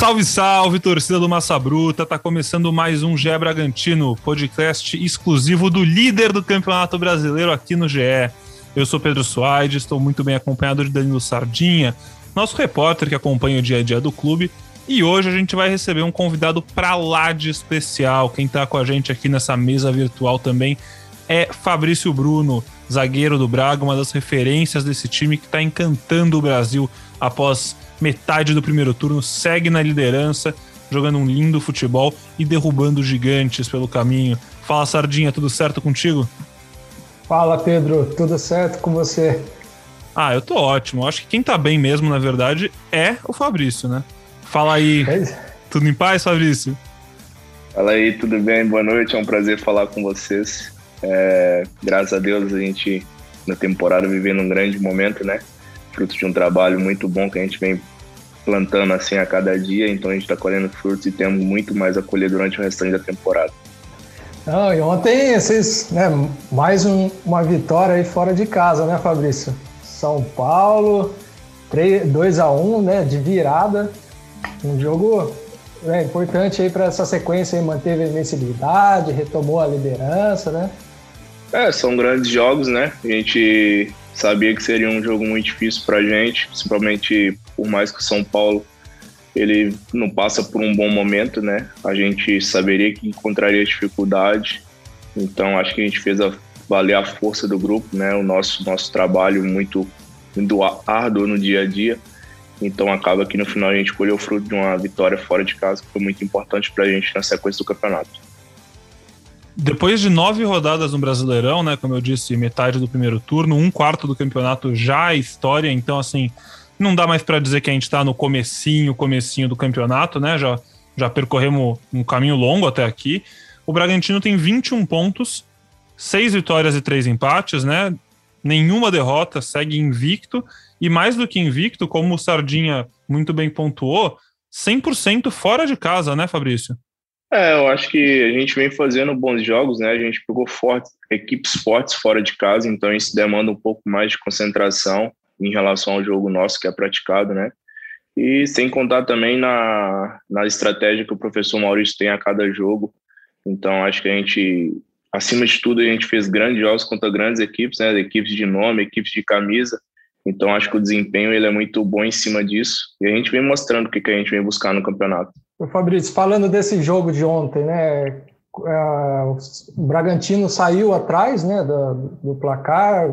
Salve, salve, torcida do Massa Bruta. Tá começando mais um GE Bragantino, podcast exclusivo do líder do Campeonato Brasileiro aqui no GE. Eu sou Pedro Soares, estou muito bem acompanhado de Danilo Sardinha, nosso repórter que acompanha o dia a dia do clube. E hoje a gente vai receber um convidado pra lá de especial. Quem tá com a gente aqui nessa mesa virtual também é Fabrício Bruno, zagueiro do Braga, uma das referências desse time que está encantando o Brasil após metade do primeiro turno, segue na liderança, jogando um lindo futebol e derrubando gigantes pelo caminho. Fala, Sardinha, tudo certo contigo? Fala, Pedro, tudo certo com você? Ah, eu tô ótimo. Acho que quem tá bem mesmo, na verdade, é o Fabrício, né? Fala aí. É. Tudo em paz, Fabrício? Fala aí, tudo bem? Boa noite, é um prazer falar com vocês. É, graças a Deus a gente, na temporada, vivendo um grande momento, né? Fruto de um trabalho muito bom que a gente vem plantando assim a cada dia, então a gente está colhendo frutos e temos muito mais a colher durante o restante da temporada. Não, e ontem né, mais um, uma vitória aí fora de casa, né, Fabrício? São Paulo, 2 a 1 né, de virada. Um jogo né, importante aí para essa sequência aí, manteve a invencibilidade, retomou a liderança, né? É, são grandes jogos, né? A gente sabia que seria um jogo muito difícil para a gente, principalmente por mais que o São Paulo ele não passa por um bom momento, né? A gente saberia que encontraria dificuldade, então acho que a gente fez a, valer a força do grupo, né? O nosso nosso trabalho muito, muito árduo no dia a dia. Então acaba que no final a gente colheu o fruto de uma vitória fora de casa, que foi muito importante para a gente na sequência do campeonato. Depois de nove rodadas no Brasileirão, né? Como eu disse, metade do primeiro turno, um quarto do campeonato já é história, então assim, não dá mais para dizer que a gente está no comecinho, comecinho do campeonato, né? Já, já percorremos um caminho longo até aqui. O Bragantino tem 21 pontos, seis vitórias e três empates, né? Nenhuma derrota, segue invicto. E mais do que invicto, como o Sardinha muito bem pontuou, 100% fora de casa, né, Fabrício? É, eu acho que a gente vem fazendo bons jogos, né? A gente pegou fortes, equipes fortes fora de casa, então isso demanda um pouco mais de concentração em relação ao jogo nosso que é praticado, né? E sem contar também na, na estratégia que o professor Maurício tem a cada jogo. Então, acho que a gente, acima de tudo, a gente fez grandes jogos contra grandes equipes, né? Equipes de nome, equipes de camisa. Então, acho que o desempenho ele é muito bom em cima disso. E a gente vem mostrando o que, que a gente vem buscar no campeonato. Fabrício, falando desse jogo de ontem, né? É, o Bragantino saiu atrás né, do, do placar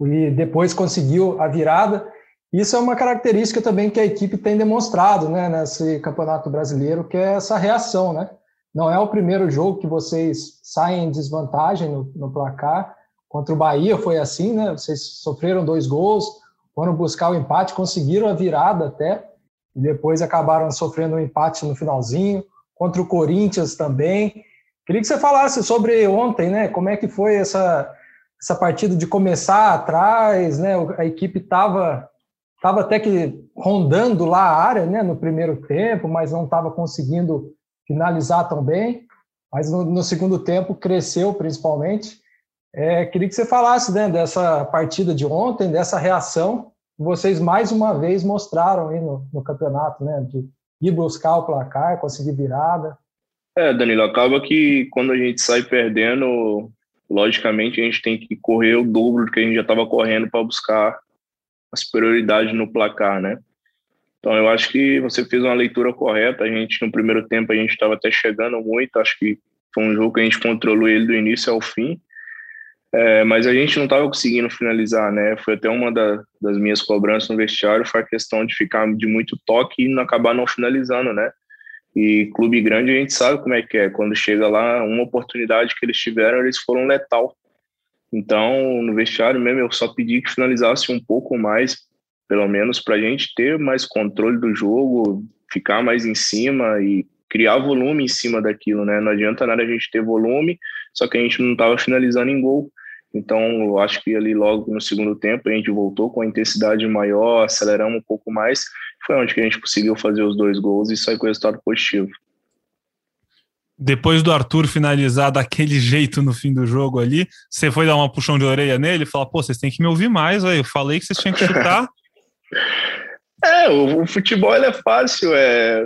e depois conseguiu a virada. Isso é uma característica também que a equipe tem demonstrado né, nesse campeonato brasileiro, que é essa reação. Né? Não é o primeiro jogo que vocês saem em desvantagem no, no placar. Contra o Bahia foi assim, né? Vocês sofreram dois gols, foram buscar o empate, conseguiram a virada até e depois acabaram sofrendo um empate no finalzinho, contra o Corinthians também. Queria que você falasse sobre ontem, né? Como é que foi essa, essa partida de começar atrás, né? A equipe estava tava até que rondando lá a área, né? No primeiro tempo, mas não estava conseguindo finalizar tão bem. Mas no, no segundo tempo cresceu principalmente. É, queria que você falasse né, dessa partida de ontem, dessa reação vocês mais uma vez mostraram aí no, no campeonato, né? De ir buscar o placar, conseguir virada. É, Danilo, acaba que quando a gente sai perdendo, logicamente a gente tem que correr o dobro do que a gente já estava correndo para buscar a superioridade no placar, né? Então eu acho que você fez uma leitura correta. A gente no primeiro tempo a gente estava até chegando muito. Acho que foi um jogo que a gente controlou ele do início ao fim. É, mas a gente não estava conseguindo finalizar, né? Foi até uma da, das minhas cobranças no vestiário, foi a questão de ficar de muito toque e não acabar não finalizando, né? E clube grande a gente sabe como é que é. Quando chega lá, uma oportunidade que eles tiveram, eles foram letal. Então, no vestiário mesmo, eu só pedi que finalizasse um pouco mais, pelo menos para a gente ter mais controle do jogo, ficar mais em cima e criar volume em cima daquilo, né? Não adianta nada a gente ter volume, só que a gente não estava finalizando em gol. Então, eu acho que ali logo no segundo tempo a gente voltou com a intensidade maior, aceleramos um pouco mais. Foi onde que a gente conseguiu fazer os dois gols e sair com o resultado positivo. depois do Arthur finalizar daquele jeito no fim do jogo ali, você foi dar uma puxão de orelha nele e falar, pô, vocês têm que me ouvir mais, aí eu falei que vocês tinham que chutar. é, o futebol é fácil, é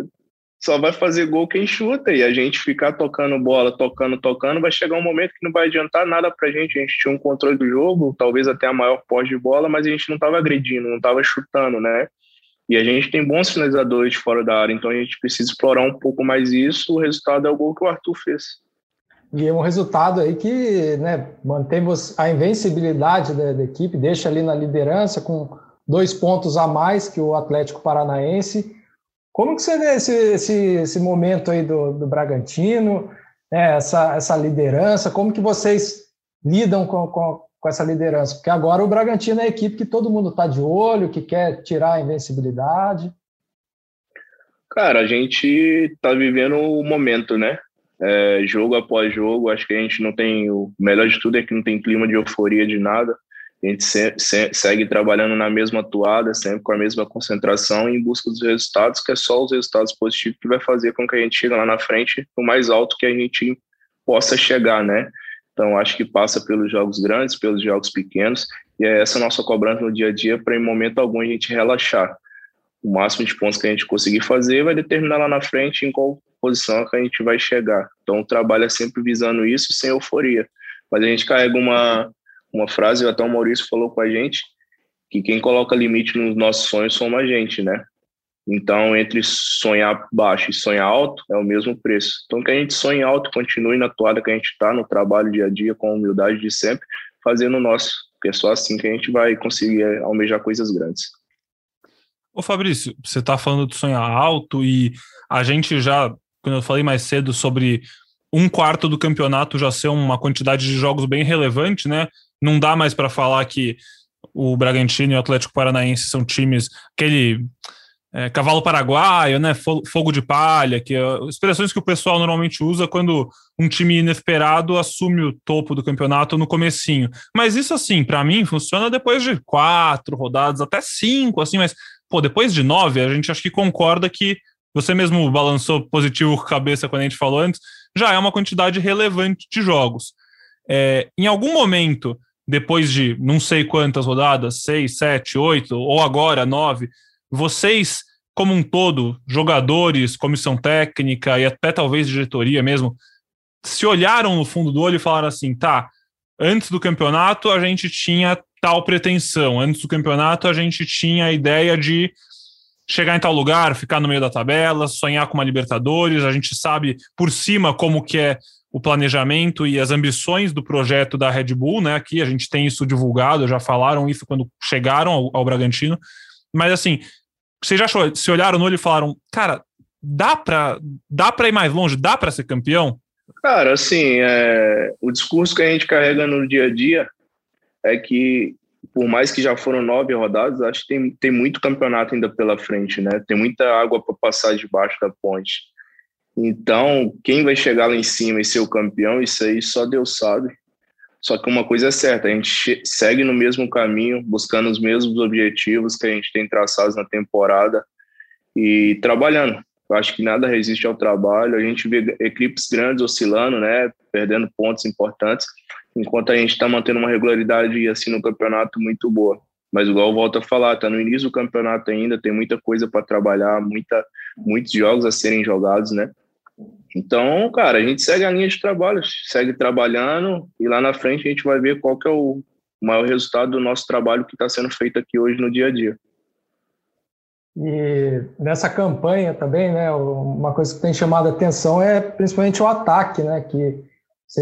só vai fazer gol quem chuta e a gente ficar tocando bola, tocando, tocando, vai chegar um momento que não vai adiantar nada pra gente. A gente tinha um controle do jogo, talvez até a maior pós de bola, mas a gente não estava agredindo, não estava chutando, né? E a gente tem bons finalizadores fora da área, então a gente precisa explorar um pouco mais isso. O resultado é o gol que o Arthur fez. E é um resultado aí que né, mantém a invencibilidade da, da, equipe, deixa ali na liderança com dois pontos a mais que o Atlético Paranaense. Como que você vê esse, esse, esse momento aí do, do Bragantino, né, essa, essa liderança? Como que vocês lidam com, com, com essa liderança? Porque agora o Bragantino é a equipe que todo mundo está de olho, que quer tirar a invencibilidade. Cara, a gente está vivendo o momento, né? É, jogo após jogo, acho que a gente não tem. O melhor de tudo é que não tem clima de euforia de nada. A gente se, se, segue trabalhando na mesma toada, sempre com a mesma concentração em busca dos resultados, que é só os resultados positivos que vai fazer com que a gente chegue lá na frente o mais alto que a gente possa chegar, né? Então, acho que passa pelos jogos grandes, pelos jogos pequenos, e é essa nossa cobrança no dia a dia para, em momento algum, a gente relaxar. O máximo de pontos que a gente conseguir fazer vai determinar lá na frente em qual posição que a gente vai chegar. Então, o trabalho é sempre visando isso, sem euforia. Mas a gente carrega uma, uma frase, até o Maurício falou com a gente, que quem coloca limite nos nossos sonhos somos a gente, né? Então, entre sonhar baixo e sonhar alto é o mesmo preço. Então, que a gente sonhe alto, continue na toada que a gente está, no trabalho dia a dia, com a humildade de sempre, fazendo o nosso, porque é só assim que a gente vai conseguir almejar coisas grandes. Ô Fabrício, você está falando de sonhar alto e a gente já, quando eu falei mais cedo sobre um quarto do campeonato já ser uma quantidade de jogos bem relevante, né? Não dá mais para falar que o Bragantino e o Atlético Paranaense são times, aquele é, cavalo paraguaio, né, fogo de palha, que é, expressões que o pessoal normalmente usa quando um time inesperado assume o topo do campeonato no comecinho. Mas isso, assim, para mim, funciona depois de quatro rodadas, até cinco, assim, mas, pô, depois de nove, a gente acho que concorda que você mesmo balançou positivo com a cabeça quando a gente falou antes, já é uma quantidade relevante de jogos. É, em algum momento, depois de não sei quantas rodadas, seis, sete, oito, ou agora nove, vocês, como um todo, jogadores, comissão técnica e até talvez diretoria mesmo, se olharam no fundo do olho e falaram assim: tá, antes do campeonato a gente tinha tal pretensão, antes do campeonato a gente tinha a ideia de chegar em tal lugar, ficar no meio da tabela, sonhar com uma Libertadores, a gente sabe por cima como que é o planejamento e as ambições do projeto da Red Bull, né? Aqui a gente tem isso divulgado, já falaram isso quando chegaram ao, ao Bragantino. Mas assim, vocês já se olharam no olho e falaram, cara, dá para dá para ir mais longe, dá para ser campeão? Cara, assim, é, o discurso que a gente carrega no dia a dia é que por mais que já foram nove rodadas, acho que tem, tem muito campeonato ainda pela frente, né? Tem muita água para passar debaixo da ponte. Então, quem vai chegar lá em cima e ser o campeão, isso aí só Deus sabe. Só que uma coisa é certa, a gente segue no mesmo caminho, buscando os mesmos objetivos que a gente tem traçados na temporada e trabalhando. Eu acho que nada resiste ao trabalho. A gente vê equipes grandes oscilando, né, perdendo pontos importantes, enquanto a gente está mantendo uma regularidade assim no campeonato muito boa. Mas igual eu volto a falar, está no início do campeonato ainda, tem muita coisa para trabalhar, muita, muitos jogos a serem jogados, né? Então, cara, a gente segue a linha de trabalho, segue trabalhando e lá na frente a gente vai ver qual que é o maior resultado do nosso trabalho que está sendo feito aqui hoje no dia a dia. E nessa campanha também, né, uma coisa que tem chamado a atenção é principalmente o ataque, né, que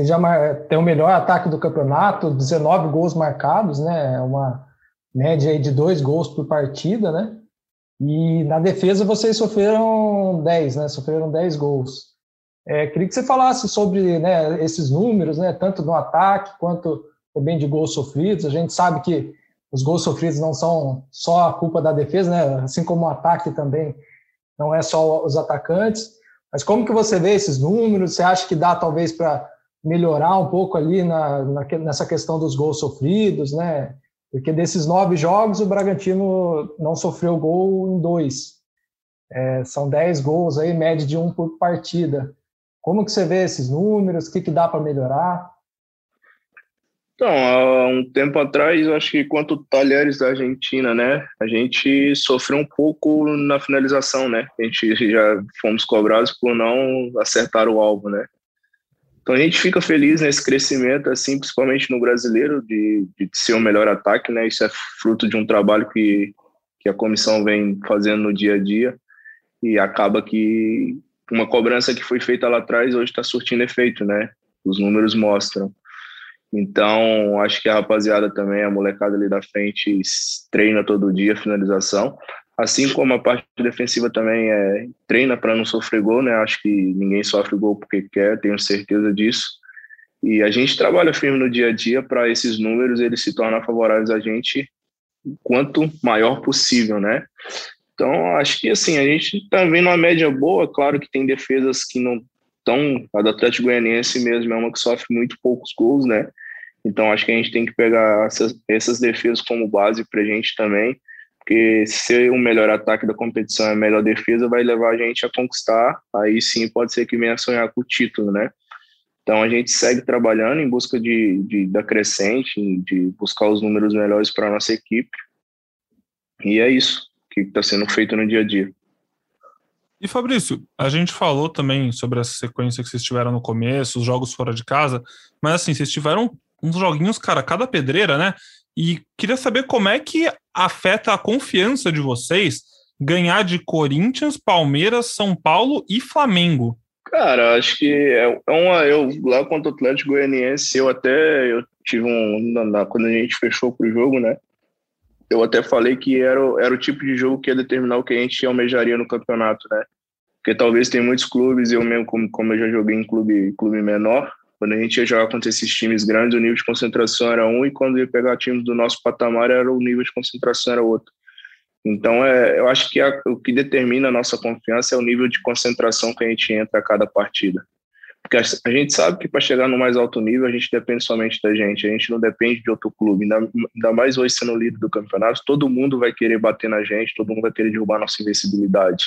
já tem o melhor ataque do campeonato, 19 gols marcados, né, uma média de dois gols por partida, né, e na defesa vocês sofreram 10, né? Sofreram 10 gols. É, queria que você falasse sobre né, esses números, né, tanto no ataque quanto também de gols sofridos. A gente sabe que os gols sofridos não são só a culpa da defesa, né, assim como o ataque também não é só os atacantes. Mas como que você vê esses números? Você acha que dá talvez para melhorar um pouco ali na, na, nessa questão dos gols sofridos, né? Porque desses nove jogos, o Bragantino não sofreu gol em dois. É, são dez gols aí, média de um por partida. Como que você vê esses números? O que, que dá para melhorar? Então, há um tempo atrás, acho que quanto Talheres da Argentina, né, a gente sofreu um pouco na finalização, né? A gente já fomos cobrados por não acertar o alvo, né? Então a gente fica feliz nesse crescimento, assim, principalmente no brasileiro, de, de ser o melhor ataque, né? Isso é fruto de um trabalho que, que a comissão vem fazendo no dia a dia e acaba que uma cobrança que foi feita lá atrás hoje está surtindo efeito, né? Os números mostram. Então, acho que a rapaziada também, a molecada ali da frente, treina todo dia finalização. Assim como a parte defensiva também é, treina para não sofrer gol, né? Acho que ninguém sofre gol porque quer, tenho certeza disso. E a gente trabalha firme no dia a dia para esses números eles se tornam favoráveis a gente quanto maior possível, né? Então, acho que assim, a gente está vendo uma média boa, claro que tem defesas que não estão, a do Atlético Goianiense mesmo é uma que sofre muito poucos gols, né? Então acho que a gente tem que pegar essas, essas defesas como base para a gente também, porque ser o melhor ataque da competição, a melhor defesa, vai levar a gente a conquistar. Aí sim pode ser que venha sonhar com o título, né? Então a gente segue trabalhando em busca de, de da crescente, de buscar os números melhores para a nossa equipe. E é isso que está sendo feito no dia a dia. E Fabrício, a gente falou também sobre essa sequência que vocês tiveram no começo, os jogos fora de casa, mas assim, vocês tiveram uns joguinhos, cara, cada pedreira, né? E queria saber como é que afeta a confiança de vocês ganhar de Corinthians, Palmeiras, São Paulo e Flamengo. Cara, acho que é, é uma. Eu, lá contra o Atlético Goianiense, eu até eu tive um. Na, na, quando a gente fechou pro jogo, né? Eu até falei que era, era o tipo de jogo que ia determinar o que a gente almejaria no campeonato, né? Porque talvez tem muitos clubes, eu mesmo, como, como eu já joguei em clube, clube menor, quando a gente ia jogar contra esses times grandes, o nível de concentração era um, e quando ia pegar times do nosso patamar, era o nível de concentração era outro. Então, é, eu acho que a, o que determina a nossa confiança é o nível de concentração que a gente entra a cada partida. Porque a, a gente sabe que para chegar no mais alto nível, a gente depende somente da gente, a gente não depende de outro clube. Ainda, ainda mais hoje sendo líder do campeonato, todo mundo vai querer bater na gente, todo mundo vai querer derrubar nossa invencibilidade.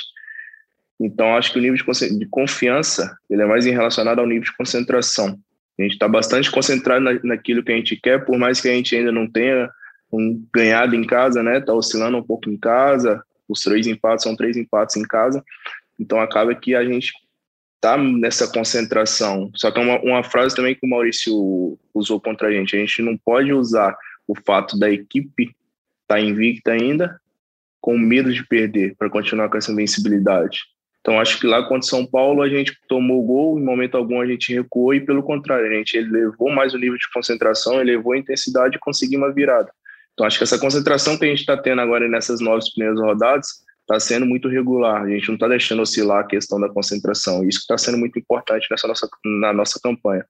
Então, acho que o nível de, de confiança ele é mais relacionado ao nível de concentração. A gente está bastante concentrado na, naquilo que a gente quer, por mais que a gente ainda não tenha um ganhado em casa, né? Está oscilando um pouco em casa. Os três empates são três empates em casa. Então, acaba que a gente tá nessa concentração. Só que é uma, uma frase também que o Maurício usou contra a gente. A gente não pode usar o fato da equipe estar tá invicta ainda com medo de perder para continuar com essa invencibilidade. Então, acho que lá contra São Paulo a gente tomou gol, em momento algum a gente recuou e, pelo contrário, a gente elevou mais o nível de concentração, elevou a intensidade e conseguiu uma virada. Então, acho que essa concentração que a gente está tendo agora nessas nove primeiras rodadas está sendo muito regular. A gente não está deixando oscilar a questão da concentração. Isso está sendo muito importante nessa nossa, na nossa campanha.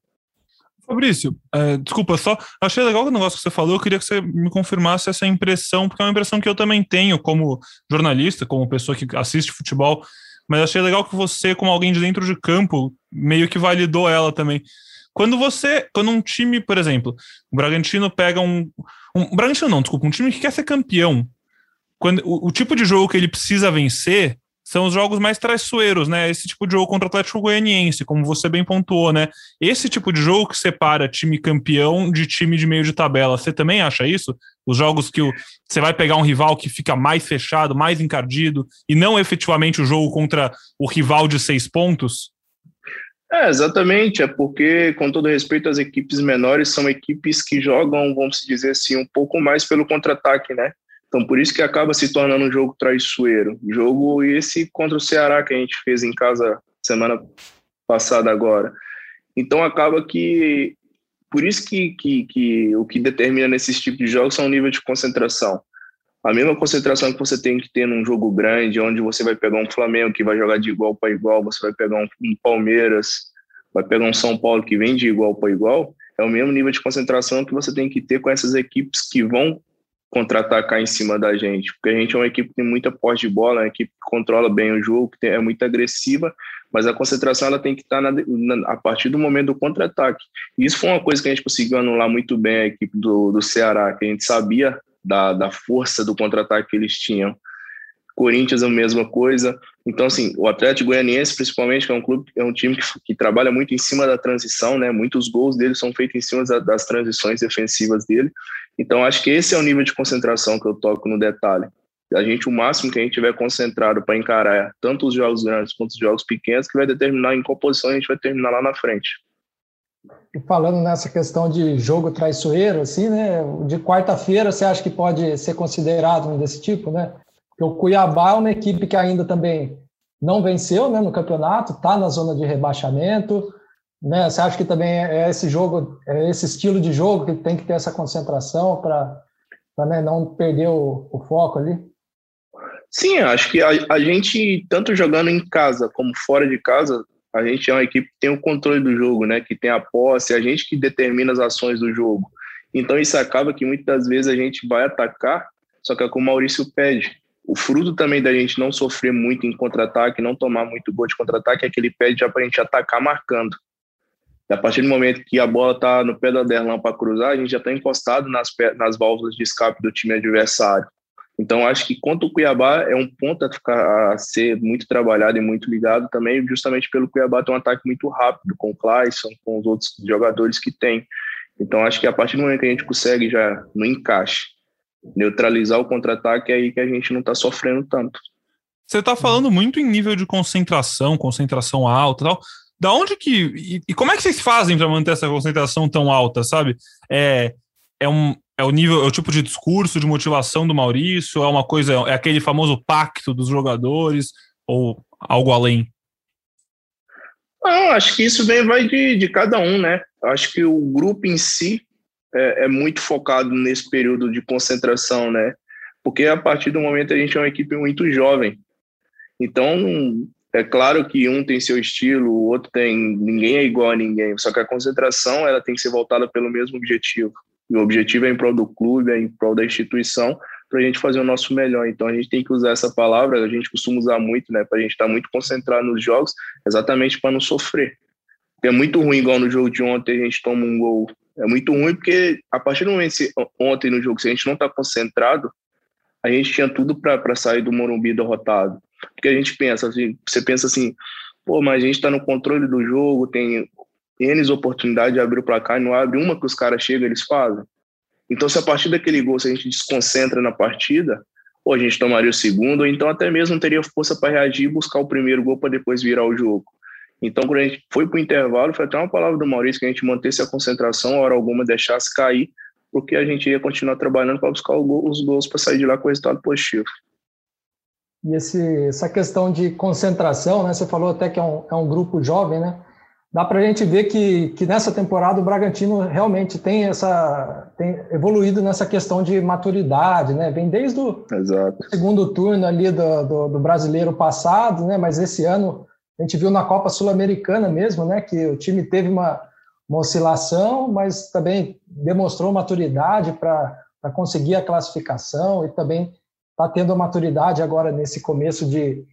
Fabrício, é, desculpa, só achei legal o negócio que você falou. Eu queria que você me confirmasse essa impressão, porque é uma impressão que eu também tenho como jornalista, como pessoa que assiste futebol mas achei legal que você, como alguém de dentro de campo, meio que validou ela também. Quando você, quando um time, por exemplo, o Bragantino pega um, um Bragantino não, desculpa, um time que quer ser campeão, quando o, o tipo de jogo que ele precisa vencer são os jogos mais traiçoeiros, né? Esse tipo de jogo contra o Atlético Goianiense, como você bem pontuou, né? Esse tipo de jogo que separa time campeão de time de meio de tabela. Você também acha isso? Os jogos que o, você vai pegar um rival que fica mais fechado, mais encardido, e não efetivamente o jogo contra o rival de seis pontos? É, exatamente. É porque, com todo respeito, as equipes menores são equipes que jogam, vamos dizer assim, um pouco mais pelo contra-ataque, né? Então, por isso que acaba se tornando um jogo traiçoeiro. Jogo esse contra o Ceará que a gente fez em casa semana passada agora. Então, acaba que. Por isso que, que, que o que determina nesses tipos de jogos são o nível de concentração. A mesma concentração que você tem que ter num jogo grande, onde você vai pegar um Flamengo que vai jogar de igual para igual, você vai pegar um, um Palmeiras, vai pegar um São Paulo que vem de igual para igual, é o mesmo nível de concentração que você tem que ter com essas equipes que vão contra-atacar em cima da gente, porque a gente é uma equipe que tem muita posse de bola, uma equipe que controla bem o jogo, que é muito agressiva, mas a concentração ela tem que estar na, na, a partir do momento do contra-ataque. Isso foi uma coisa que a gente conseguiu anular muito bem a equipe do, do Ceará, que a gente sabia da, da força do contra-ataque que eles tinham. Corinthians a mesma coisa. Então, assim, o Atlético Goianiense, principalmente, que é um clube, é um time que, que trabalha muito em cima da transição, né? Muitos gols dele são feitos em cima da, das transições defensivas dele. Então, acho que esse é o nível de concentração que eu toco no detalhe. A gente, o máximo que a gente tiver concentrado para encarar tanto os jogos grandes quanto os jogos pequenos, que vai determinar em qual posição a gente vai terminar lá na frente. E falando nessa questão de jogo traiçoeiro, assim, né? De quarta-feira, você acha que pode ser considerado um desse tipo, né? Porque o Cuiabá é uma equipe que ainda também não venceu né, no campeonato, está na zona de rebaixamento. Né? Você acha que também é esse jogo, é esse estilo de jogo que tem que ter essa concentração para né, não perder o, o, foco ali? Sim, acho que a, a, gente, tanto jogando em casa como fora de casa, a gente é uma equipe que tem o controle do jogo, né? que tem a posse, a gente que determina as ações do jogo. Então isso acaba que muitas vezes a gente vai atacar, só que é como o Maurício pede o fruto também da gente não sofrer muito em contra-ataque, não tomar muito gol de contra-ataque, é que ele pede já para a gente atacar marcando. A partir do momento que a bola está no pé da Derlan para cruzar, a gente já está encostado nas, nas válvulas de escape do time adversário. Então, acho que quanto o Cuiabá é um ponto a, ficar, a ser muito trabalhado e muito ligado também, justamente pelo Cuiabá ter um ataque muito rápido, com o Clayson, com os outros jogadores que tem. Então, acho que a partir do momento que a gente consegue já no encaixe neutralizar o contra-ataque, é aí que a gente não está sofrendo tanto. Você está falando muito em nível de concentração, concentração alta tal. Da onde que. E, e como é que vocês fazem para manter essa concentração tão alta, sabe? É, é, um, é o nível, é o tipo de discurso, de motivação do Maurício? É uma coisa, é aquele famoso pacto dos jogadores? Ou algo além? Não, acho que isso vem, vai de, de cada um, né? Acho que o grupo em si é, é, muito focado nesse período de concentração, né? Porque a partir do momento a gente é uma equipe muito jovem. Então, é claro que um tem seu estilo, o outro tem. Ninguém é igual a ninguém. Só que a concentração ela tem que ser voltada pelo mesmo objetivo. E o objetivo é em prol do clube, é em prol da instituição, para a gente fazer o nosso melhor. Então a gente tem que usar essa palavra, a gente costuma usar muito, né? Para a gente estar tá muito concentrado nos jogos, exatamente para não sofrer. É muito ruim, igual no jogo de ontem, a gente toma um gol é muito ruim porque a partir do momento que ontem no jogo, se a gente não está concentrado, a gente tinha tudo para sair do Morumbi derrotado. Porque a gente pensa assim, você pensa assim, pô, mas a gente está no controle do jogo, tem N oportunidades de abrir o placar e não abre uma que os caras chegam eles fazem. Então, se a partir daquele gol, se a gente desconcentra na partida, ou a gente tomaria o segundo, ou então até mesmo teria força para reagir e buscar o primeiro gol para depois virar o jogo. Então, quando a gente foi para o intervalo, foi até uma palavra do Maurício que a gente mantesse a concentração, hora alguma deixasse cair, porque a gente ia continuar trabalhando para buscar os gols para sair de lá com o resultado positivo. E esse, essa questão de concentração, né? Você falou até que é um, é um grupo jovem, né? Dá para a gente ver que, que nessa temporada o Bragantino realmente tem essa tem evoluído nessa questão de maturidade, né? Vem desde o Exato. segundo turno ali do, do, do brasileiro passado, né? Mas esse ano a gente viu na Copa Sul-Americana mesmo, né, que o time teve uma, uma oscilação, mas também demonstrou maturidade para conseguir a classificação e também está tendo a maturidade agora nesse começo de,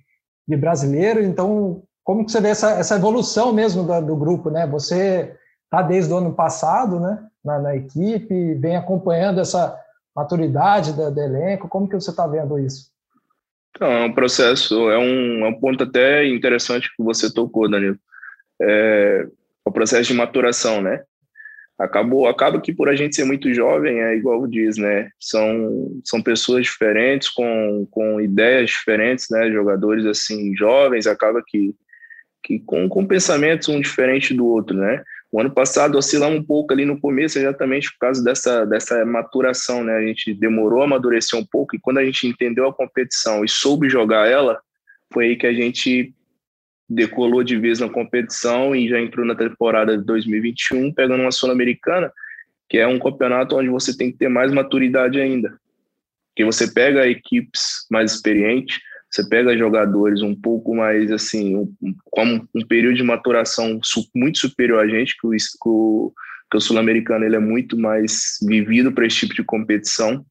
de brasileiro. Então, como que você vê essa, essa evolução mesmo do, do grupo, né? Você está desde o ano passado, né, na, na equipe, vem acompanhando essa maturidade do, do elenco. Como que você está vendo isso? Então, é um processo, é um, é um ponto até interessante que você tocou, Danilo. É, o processo de maturação, né? Acabou, acaba que por a gente ser muito jovem, é igual diz, né? São, são pessoas diferentes, com, com ideias diferentes, né? Jogadores, assim, jovens, acaba que, que com, com pensamentos um diferente do outro, né? O ano passado oscilamos um pouco ali no começo, exatamente por causa dessa, dessa maturação, né? A gente demorou a amadurecer um pouco e quando a gente entendeu a competição e soube jogar ela, foi aí que a gente decolou de vez na competição e já entrou na temporada de 2021, pegando uma Sul-Americana, que é um campeonato onde você tem que ter mais maturidade ainda. Porque você pega equipes mais experientes, você pega jogadores um pouco mais assim, um, com um período de maturação muito superior a gente, que o, que o, sul-americano ele é muito mais vivido para esse tipo de competição.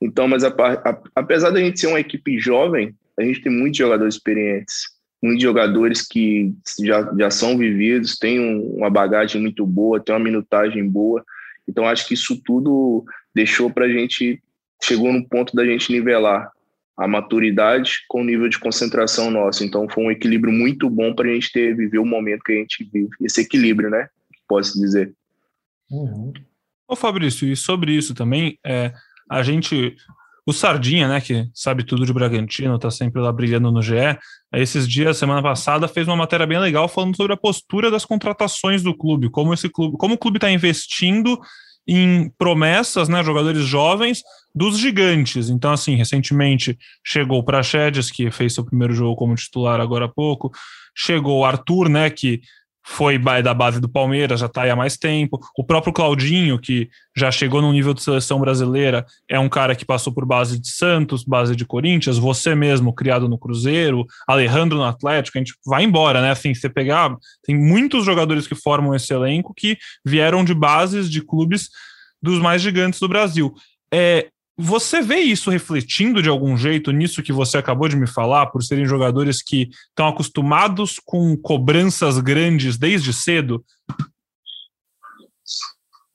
Então, mas a, a, apesar da gente ser uma equipe jovem, a gente tem muitos jogadores experientes, muitos jogadores que já, já são vividos, têm um, uma bagagem muito boa, têm uma minutagem boa. Então, acho que isso tudo deixou para a gente, chegou no ponto da gente nivelar a maturidade com o nível de concentração nosso. Então foi um equilíbrio muito bom para a gente ter viver o momento que a gente vive. Esse equilíbrio, né? Posso dizer. Uhum. Ô Fabrício, e sobre isso também, é, a gente, o Sardinha, né, que sabe tudo de Bragantino, tá sempre lá brilhando no GE, esses dias, semana passada, fez uma matéria bem legal falando sobre a postura das contratações do clube, como esse clube, como o clube está investindo em promessas, né, jogadores jovens dos gigantes. Então, assim, recentemente chegou o Praxedes, que fez seu primeiro jogo como titular agora há pouco, chegou o Arthur, né, que foi da base do Palmeiras, já está aí há mais tempo. O próprio Claudinho, que já chegou no nível de seleção brasileira, é um cara que passou por base de Santos, base de Corinthians, você mesmo, criado no Cruzeiro, Alejandro no Atlético, a gente vai embora, né? Assim, você pegar, tem muitos jogadores que formam esse elenco que vieram de bases de clubes dos mais gigantes do Brasil. É, você vê isso refletindo de algum jeito nisso que você acabou de me falar, por serem jogadores que estão acostumados com cobranças grandes desde cedo?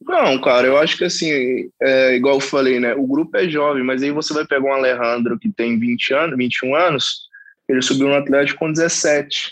Não, cara, eu acho que assim, é, igual eu falei, né? O grupo é jovem, mas aí você vai pegar um Alejandro que tem 20 anos, 21 anos, ele subiu no Atlético com 17.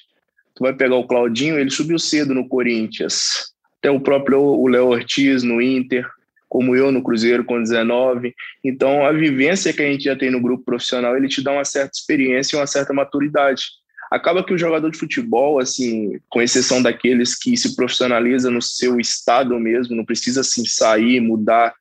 Tu vai pegar o Claudinho, ele subiu cedo no Corinthians. Até o próprio o Léo Ortiz no Inter como eu no Cruzeiro com 19. Então, a vivência que a gente já tem no grupo profissional, ele te dá uma certa experiência e uma certa maturidade. Acaba que o jogador de futebol, assim, com exceção daqueles que se profissionaliza no seu estado mesmo, não precisa assim sair, mudar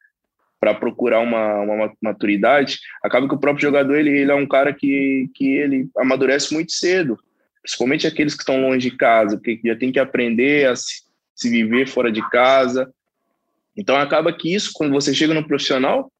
para procurar uma, uma, maturidade, acaba que o próprio jogador ele, ele é um cara que, que ele amadurece muito cedo, principalmente aqueles que estão longe de casa, porque já tem que aprender a se, se viver fora de casa, então acaba que isso, quando você chega no profissional,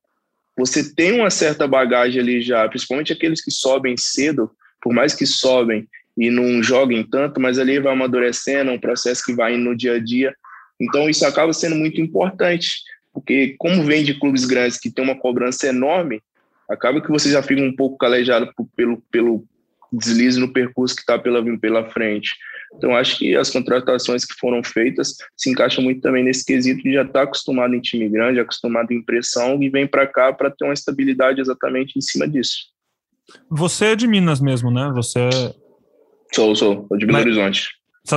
você tem uma certa bagagem ali já, principalmente aqueles que sobem cedo, por mais que sobem e não joguem tanto, mas ali vai amadurecendo, é um processo que vai no dia a dia. Então isso acaba sendo muito importante, porque como vem de clubes grandes que tem uma cobrança enorme, acaba que você já fica um pouco calejado pelo, pelo deslize no percurso que está pela, pela frente. Então, acho que as contratações que foram feitas se encaixam muito também nesse quesito de já estar tá acostumado em time grande, acostumado em pressão e vem para cá para ter uma estabilidade exatamente em cima disso. Você é de Minas mesmo, né? Você é... Sou, sou. Sou de Belo Mas... Horizonte.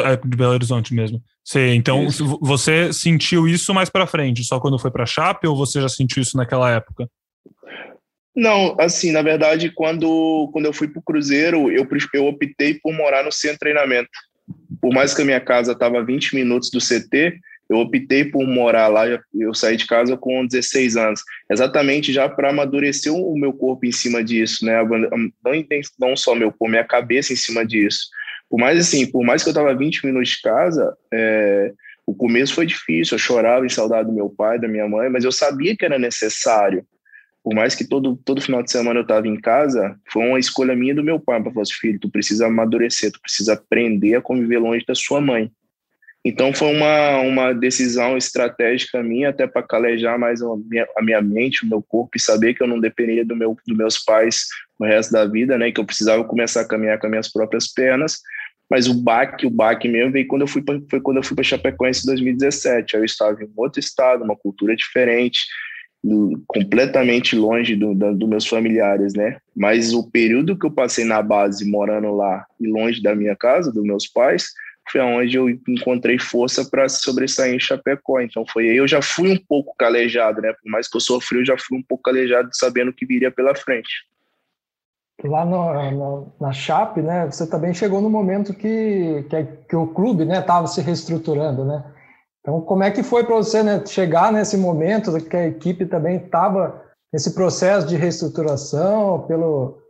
É de Belo Horizonte mesmo. Você, então, isso. você sentiu isso mais para frente, só quando foi para Chape ou você já sentiu isso naquela época? Não, assim, na verdade, quando, quando eu fui para o Cruzeiro, eu, eu optei por morar no centro de treinamento por mais que a minha casa estava a 20 minutos do CT, eu optei por morar lá, eu saí de casa com 16 anos, exatamente já para amadurecer o meu corpo em cima disso, né? Não só meu corpo, minha cabeça em cima disso. Por mais assim, por mais que eu estava 20 minutos de casa, é, o começo foi difícil, eu chorava em saudade do meu pai, da minha mãe, mas eu sabia que era necessário por mais que todo, todo final de semana eu estava em casa, foi uma escolha minha do meu pai para falar assim, filho, tu precisa amadurecer, tu precisa aprender a conviver longe da sua mãe. Então foi uma, uma decisão estratégica minha, até para calejar mais a minha, a minha mente, o meu corpo e saber que eu não dependia do meu, dos meus pais o resto da vida, né? Que eu precisava começar a caminhar com as minhas próprias pernas. Mas o baque, o baque mesmo veio quando eu fui pra, foi quando eu fui para Chapecoense em 2017. Aí eu estava em outro estado, uma cultura diferente completamente longe dos do meus familiares, né? Mas o período que eu passei na base, morando lá e longe da minha casa, dos meus pais, foi onde eu encontrei força para sobressair em Chapecó. Então foi aí eu já fui um pouco calejado, né? Por mais que eu sofri, eu já fui um pouco calejado sabendo que viria pela frente. Lá no, no, na Chape, né? Você também chegou no momento que, que, que o clube, né, estava se reestruturando, né? Então, como é que foi para você né, chegar nesse momento que a equipe também estava nesse processo de reestruturação pelo,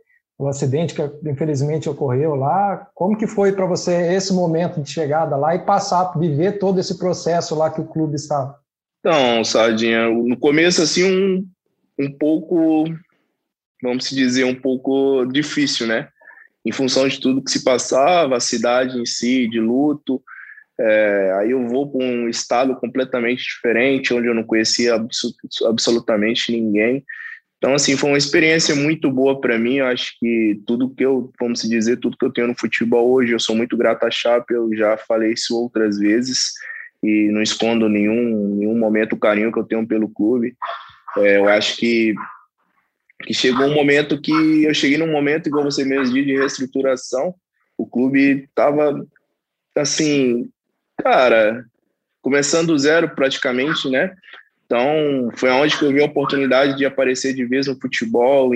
acidente que infelizmente ocorreu lá? Como que foi para você esse momento de chegada lá e passar viver todo esse processo lá que o clube estava? Então, Sardinha, no começo assim um, um pouco, vamos dizer, um pouco difícil, né? Em função de tudo que se passava, a cidade em si, de luto, é, aí eu vou para um estado completamente diferente, onde eu não conhecia absolutamente ninguém. Então, assim, foi uma experiência muito boa para mim. Eu acho que tudo que eu, vamos dizer, tudo que eu tenho no futebol hoje, eu sou muito grato à Chape. Eu já falei isso outras vezes e não escondo nenhum, nenhum momento o carinho que eu tenho pelo clube. É, eu acho que que chegou um momento que eu cheguei num momento, igual você mesmo disse, de reestruturação. O clube estava, assim, cara, começando do zero praticamente, né? Então, foi onde que eu vi a oportunidade de aparecer de vez no futebol,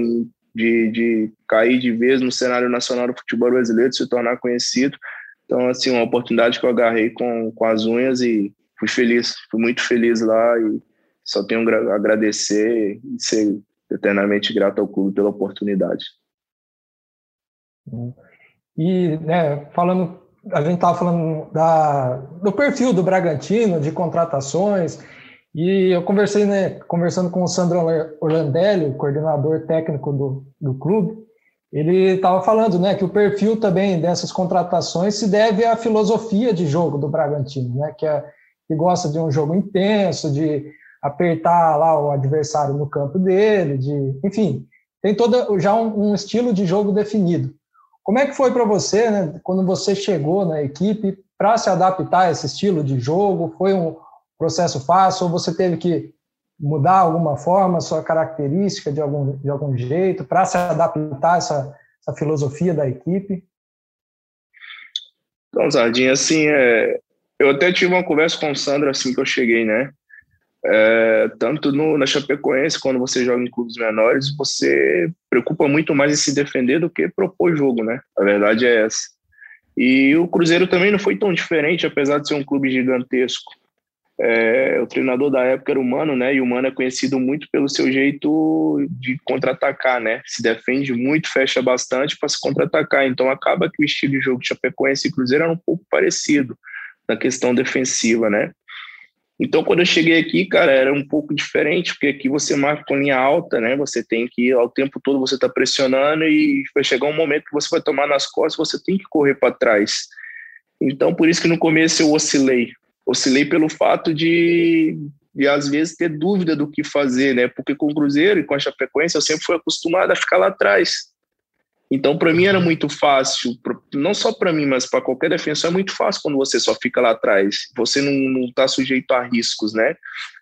de, de cair de vez no cenário nacional do futebol brasileiro, se tornar conhecido. Então, assim, uma oportunidade que eu agarrei com, com as unhas e fui feliz, fui muito feliz lá e só tenho a agradecer e ser eternamente grato ao clube pela oportunidade. E, né, falando, a gente estava falando da, do perfil do Bragantino, de contratações, e eu conversei, né, conversando com o Sandro Orlandelli, coordenador técnico do, do clube, ele estava falando, né, que o perfil também dessas contratações se deve à filosofia de jogo do Bragantino, né, que, é, que gosta de um jogo intenso, de apertar lá o adversário no campo dele, de, enfim, tem já um, um estilo de jogo definido. Como é que foi para você, né, quando você chegou na equipe para se adaptar a esse estilo de jogo? Foi um processo fácil ou você teve que mudar alguma forma sua característica de algum de algum jeito para se adaptar a essa, essa filosofia da equipe? Então, Zardinha, assim, é, eu até tive uma conversa com o Sandro assim que eu cheguei, né? É, tanto no, na Chapecoense, quando você joga em clubes menores, você preocupa muito mais em se defender do que propor jogo, né? A verdade é essa. E o Cruzeiro também não foi tão diferente, apesar de ser um clube gigantesco. É, o treinador da época era o Mano, né? E o Mano é conhecido muito pelo seu jeito de contra-atacar, né? Se defende muito, fecha bastante para se contra-atacar. Então acaba que o estilo de jogo de Chapecoense e Cruzeiro era um pouco parecido na questão defensiva, né? Então, quando eu cheguei aqui, cara, era um pouco diferente, porque aqui você marca com linha alta, né? Você tem que, ao tempo todo, você tá pressionando e vai chegar um momento que você vai tomar nas costas, você tem que correr para trás. Então, por isso que no começo eu oscilei. Oscilei pelo fato de, de, às vezes, ter dúvida do que fazer, né? Porque com o Cruzeiro e com a Chapecoense, eu sempre fui acostumado a ficar lá atrás. Então, para mim era muito fácil, não só para mim, mas para qualquer defensor é muito fácil quando você só fica lá atrás. Você não está sujeito a riscos, né?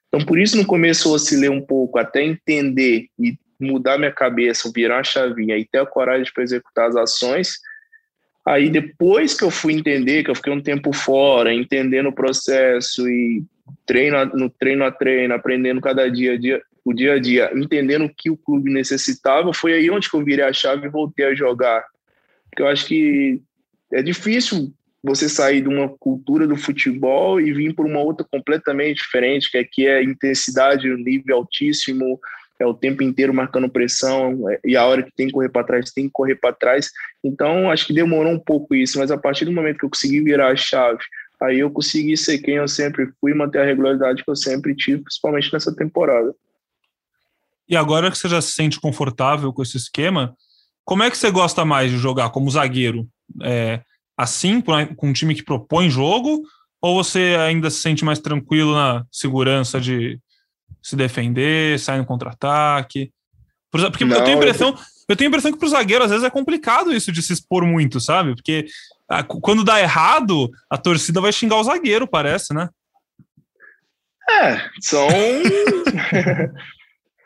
Então, por isso no começo eu oscilei um pouco até entender e mudar minha cabeça, virar a chavinha e ter a coragem para executar as ações. Aí depois que eu fui entender, que eu fiquei um tempo fora, entendendo o processo e treino no treino a treino, aprendendo cada dia, dia o dia a dia, entendendo o que o clube necessitava, foi aí onde eu virei a chave e voltei a jogar. Porque eu acho que é difícil você sair de uma cultura do futebol e vir para uma outra completamente diferente, que aqui é intensidade, um nível altíssimo, é o tempo inteiro marcando pressão, é, e a hora que tem que correr para trás, tem que correr para trás. Então, acho que demorou um pouco isso, mas a partir do momento que eu consegui virar a chave, aí eu consegui ser quem eu sempre fui, manter a regularidade que eu sempre tive, principalmente nessa temporada. E agora que você já se sente confortável com esse esquema, como é que você gosta mais de jogar como zagueiro? É, assim, com um time que propõe jogo, ou você ainda se sente mais tranquilo na segurança de se defender, sair no contra-ataque? Porque Não, eu tenho a impressão, eu tenho a impressão que para o zagueiro às vezes é complicado isso de se expor muito, sabe? Porque ah, quando dá errado, a torcida vai xingar o zagueiro, parece, né? É, são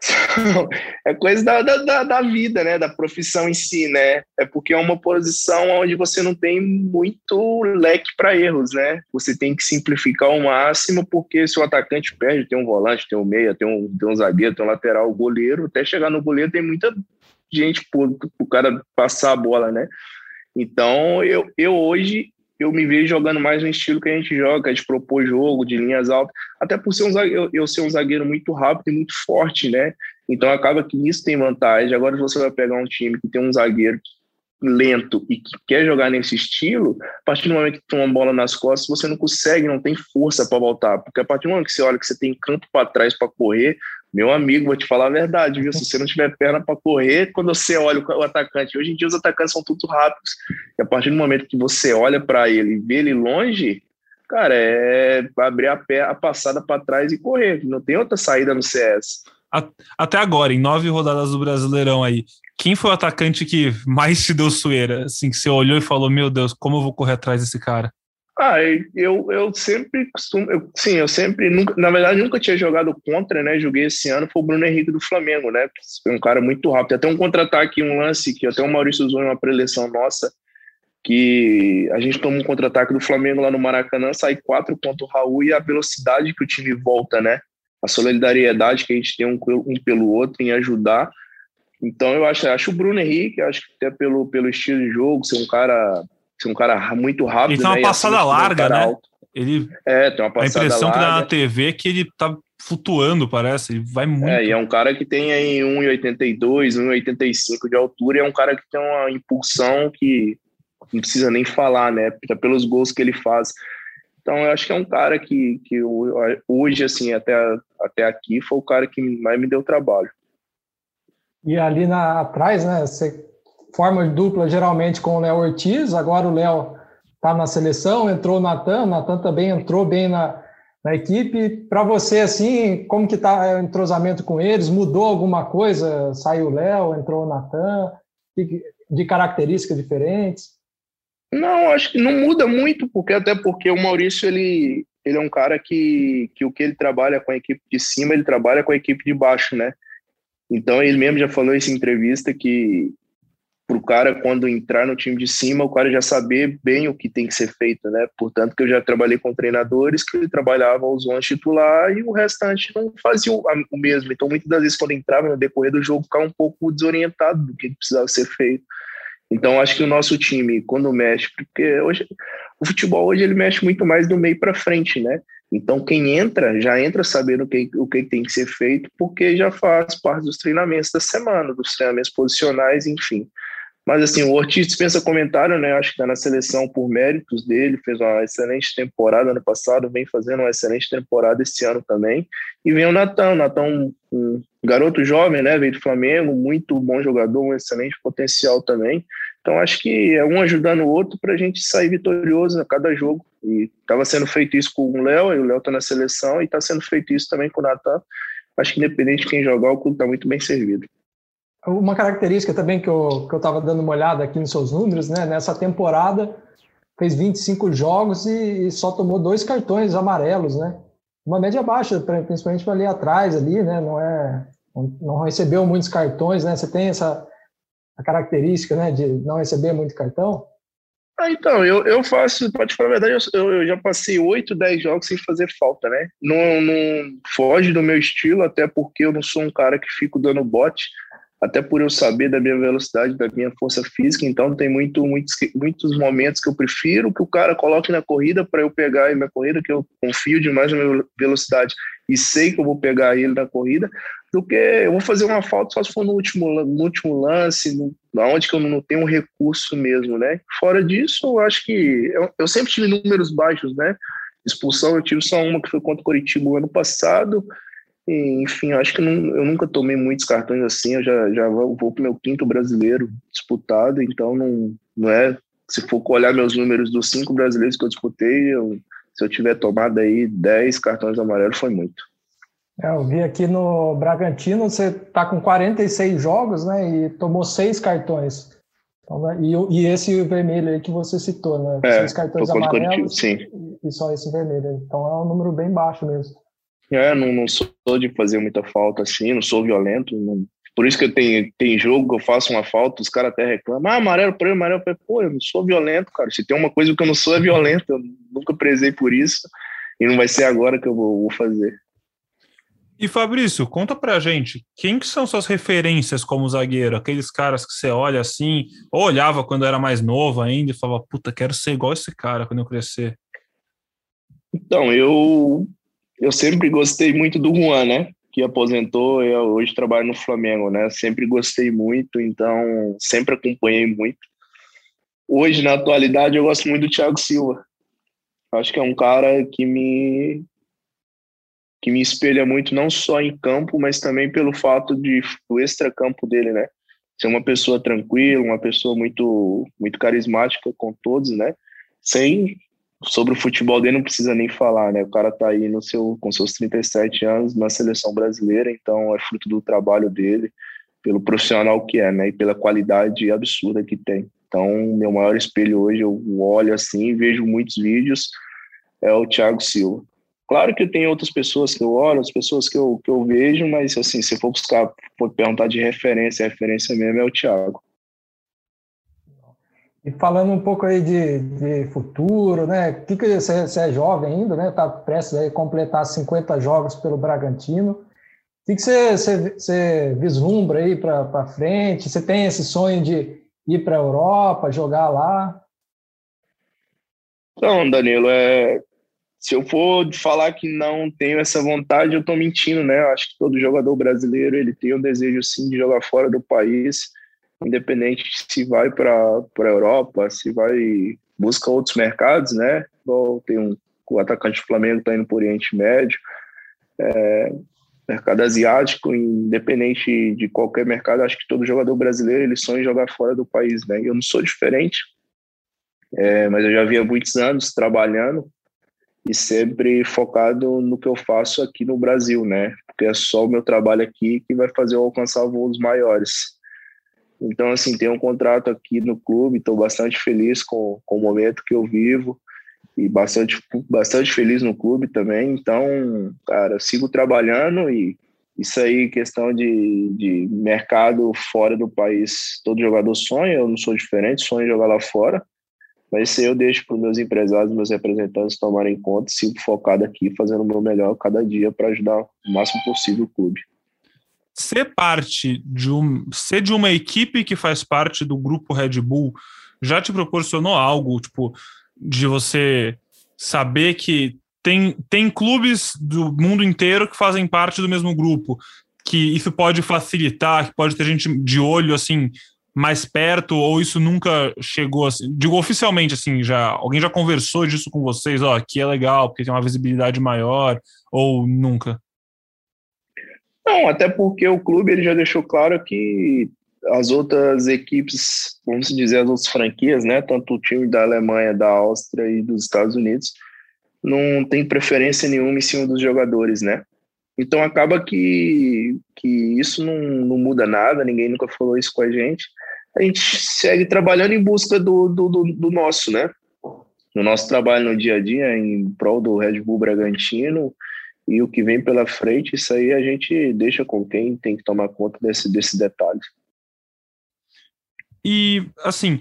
é coisa da, da, da, vida, né? Da profissão em si, né? É porque é uma posição onde você não tem muito leque para erros, né? Você tem que simplificar ao máximo, porque se o atacante perde, tem um volante, tem um meia, tem um, tem um zagueiro, tem um lateral, o goleiro, até chegar no goleiro tem muita gente para o cara passar a bola, né? Então, eu, eu hoje eu me vejo jogando mais no estilo que a gente joga, de propor jogo, de linhas altas, até por ser um zagueiro, eu, ser um zagueiro muito rápido e muito forte, né? Então acaba que isso tem vantagem. Agora, você vai pegar um time que tem um zagueiro lento e que quer jogar nesse estilo, a partir do momento que tem uma bola nas costas, você não consegue, não tem força para voltar, porque a partir do momento que você olha que você tem campo para trás para correr, meu amigo, vou te falar a verdade, viu? Se você não tiver perna para correr, quando você olha o atacante, hoje em dia os atacantes são todos rápidos, e a partir do momento que você olha para ele e vê ele longe, cara, é abrir a, pé, a passada para trás e correr, não tem outra saída no CS. Até agora, em nove rodadas do Brasileirão aí, quem foi o atacante que mais te deu sueira? Assim, que você olhou e falou: Meu Deus, como eu vou correr atrás desse cara? Ah, eu, eu sempre costumo, eu, sim, eu sempre, nunca, na verdade, nunca tinha jogado contra, né? Joguei esse ano, foi o Bruno Henrique do Flamengo, né? Foi um cara muito rápido. Até um contra-ataque, um lance que até o Maurício usou em uma preleção nossa, que a gente toma um contra-ataque do Flamengo lá no Maracanã, sai quatro contra o Raul e a velocidade que o time volta, né? A solidariedade que a gente tem um, um pelo outro em ajudar. Então eu acho, acho o Bruno Henrique, acho que até pelo, pelo estilo de jogo, ser um cara ser um cara muito rápido. Ele tem uma né? passada assim, larga, né? Alto. Ele, é, tem uma passada A impressão larga. que dá na TV é que ele tá flutuando, parece. Ele vai muito. É, e é um cara que tem aí 1,82, 1,85 de altura, e é um cara que tem uma impulsão que não precisa nem falar, né? Pelos gols que ele faz. Então, eu acho que é um cara que, que hoje, assim, até, até aqui, foi o cara que mais me deu trabalho. E ali na, atrás, né? Você forma dupla geralmente com o Léo Ortiz, agora o Léo está na seleção, entrou o Natan, o Natan também entrou bem na, na equipe. Para você, assim, como que está o entrosamento com eles? Mudou alguma coisa? Saiu o Léo, entrou o Natan? De características diferentes? Não, acho que não muda muito, porque até porque o Maurício, ele, ele é um cara que, que o que ele trabalha com a equipe de cima, ele trabalha com a equipe de baixo, né? Então ele mesmo já falou isso em entrevista que para o cara, quando entrar no time de cima, o cara já saber bem o que tem que ser feito, né? Portanto, que eu já trabalhei com treinadores que trabalhavam os 11 titular e o restante não fazia o, o mesmo. Então, muitas das vezes, quando entrava no decorrer do jogo, ficava um pouco desorientado do que precisava ser feito. Então, acho que o nosso time, quando mexe, porque hoje o futebol hoje ele mexe muito mais do meio para frente, né? Então, quem entra, já entra sabendo o que, o que tem que ser feito, porque já faz parte dos treinamentos da semana, dos treinamentos posicionais, enfim. Mas assim, o Ortiz dispensa comentário, né? Acho que está na seleção por méritos dele, fez uma excelente temporada ano passado, vem fazendo uma excelente temporada esse ano também. E vem o Natan, o Natan um, garoto jovem, né? Veio do Flamengo, muito bom jogador, um excelente potencial também. Então acho que é um ajudando o outro para a gente sair vitorioso a cada jogo. E estava sendo feito isso com o Léo, e o Léo está na seleção, e está sendo feito isso também com o Natan. Acho que independente de quem jogar, o clube está muito bem servido. Uma característica também que eu estava dando uma olhada aqui nos seus números, né? Nessa temporada fez 25 jogos e, e só tomou dois cartões amarelos, né? Uma média baixa, principalmente ali atrás, ali, né? Não é, não recebeu muitos cartões, né? Você tem essa a característica, né, de não receber muito cartão? Ah, então, eu, eu faço, pode falar a verdade, eu, eu já passei 8, 10 jogos sem fazer falta, né? Não, não foge do meu estilo, até porque eu não sou um cara que fico dando bote até por eu saber da minha velocidade, da minha força física, então tem muito, muitos, muitos momentos que eu prefiro que o cara coloque na corrida para eu pegar ele na corrida, que eu confio demais na minha velocidade e sei que eu vou pegar ele na corrida, do que eu vou fazer uma falta só se for no último, no último lance, onde que eu não tenho um recurso mesmo, né? Fora disso, eu acho que eu, eu sempre tive números baixos, né? Expulsão eu tive só uma que foi contra o Coritiba ano passado, e, enfim, acho que não, eu nunca tomei muitos cartões assim. Eu já, já vou, para o meu quinto brasileiro disputado, então não, não é. Se for olhar meus números dos cinco brasileiros que eu disputei, eu, se eu tiver tomado aí 10 cartões amarelos, foi muito. É, eu vi aqui no Bragantino, você está com 46 jogos, né? E tomou seis cartões. Então, né, e, e, esse vermelho aí que você citou, né? É, seis cartões amarelos e só esse vermelho. Então é um número bem baixo mesmo. É, não, não sou de fazer muita falta assim, não sou violento. Não... Por isso que eu tenho, tem jogo que eu faço uma falta, os caras até reclamam, ah, amarelo para ele, amarelo para Pô, eu não sou violento, cara. Se tem uma coisa que eu não sou é violento, eu nunca prezei por isso e não vai ser agora que eu vou, vou fazer. E Fabrício, conta pra gente, quem que são suas referências como zagueiro? Aqueles caras que você olha assim, ou olhava quando era mais novo ainda e falava, puta, quero ser igual esse cara quando eu crescer. Então, eu eu sempre gostei muito do Juan, né? Que aposentou, eu hoje trabalho no Flamengo, né? Sempre gostei muito, então sempre acompanhei muito. Hoje, na atualidade, eu gosto muito do Thiago Silva. Acho que é um cara que me que me espelha muito não só em campo, mas também pelo fato de o extracampo dele, né? Ser uma pessoa tranquila, uma pessoa muito muito carismática com todos, né? Sem sobre o futebol dele não precisa nem falar, né? O cara tá aí no seu, com seus 37 anos na seleção brasileira, então é fruto do trabalho dele, pelo profissional que é, né? E pela qualidade absurda que tem. Então, meu maior espelho hoje, eu olho assim, vejo muitos vídeos, é o Thiago Silva. Claro que tem outras pessoas que eu olho, outras pessoas que eu, que eu vejo, mas assim, se for buscar, for perguntar de referência, referência mesmo é o Thiago. E falando um pouco aí de, de futuro, né? Que que você, você é jovem ainda, né? Está prestes a completar 50 jogos pelo Bragantino. O que, que você, você, você vislumbra aí para frente? Você tem esse sonho de ir para a Europa, jogar lá? Não, Danilo, é, se eu for falar que não tenho essa vontade, eu estou mentindo, né? Eu acho que todo jogador brasileiro ele tem o desejo sim de jogar fora do país independente se vai para a Europa, se vai busca outros mercados, né? Igual tem um o atacante do Flamengo está indo para o Oriente Médio, é, mercado asiático, independente de qualquer mercado, acho que todo jogador brasileiro ele sonha em jogar fora do país, né? Eu não sou diferente, é, mas eu já havia muitos anos trabalhando e sempre focado no que eu faço aqui no Brasil, né? Porque é só o meu trabalho aqui que vai fazer eu alcançar voos maiores. Então, assim, tenho um contrato aqui no clube, estou bastante feliz com, com o momento que eu vivo e bastante, bastante feliz no clube também. Então, cara, sigo trabalhando e isso aí, questão de, de mercado fora do país, todo jogador sonha, eu não sou diferente, sonho jogar lá fora. Mas isso aí eu deixo para os meus empresários, meus representantes tomarem conta, sigo focado aqui, fazendo o meu melhor cada dia para ajudar o máximo possível o clube ser parte de um ser de uma equipe que faz parte do grupo Red Bull já te proporcionou algo tipo de você saber que tem, tem clubes do mundo inteiro que fazem parte do mesmo grupo que isso pode facilitar que pode ter gente de olho assim mais perto ou isso nunca chegou assim digo oficialmente assim já alguém já conversou disso com vocês ó que é legal porque tem uma visibilidade maior ou nunca não, até porque o clube ele já deixou claro que as outras equipes, vamos dizer, as outras franquias, né, tanto o time da Alemanha, da Áustria e dos Estados Unidos, não tem preferência nenhuma em cima dos jogadores, né? Então acaba que, que isso não, não muda nada, ninguém nunca falou isso com a gente. A gente segue trabalhando em busca do, do, do, do nosso, né? No nosso trabalho no dia a dia, em prol do Red Bull Bragantino, e o que vem pela frente, isso aí a gente deixa com quem tem que tomar conta desse, desse detalhe. E, assim,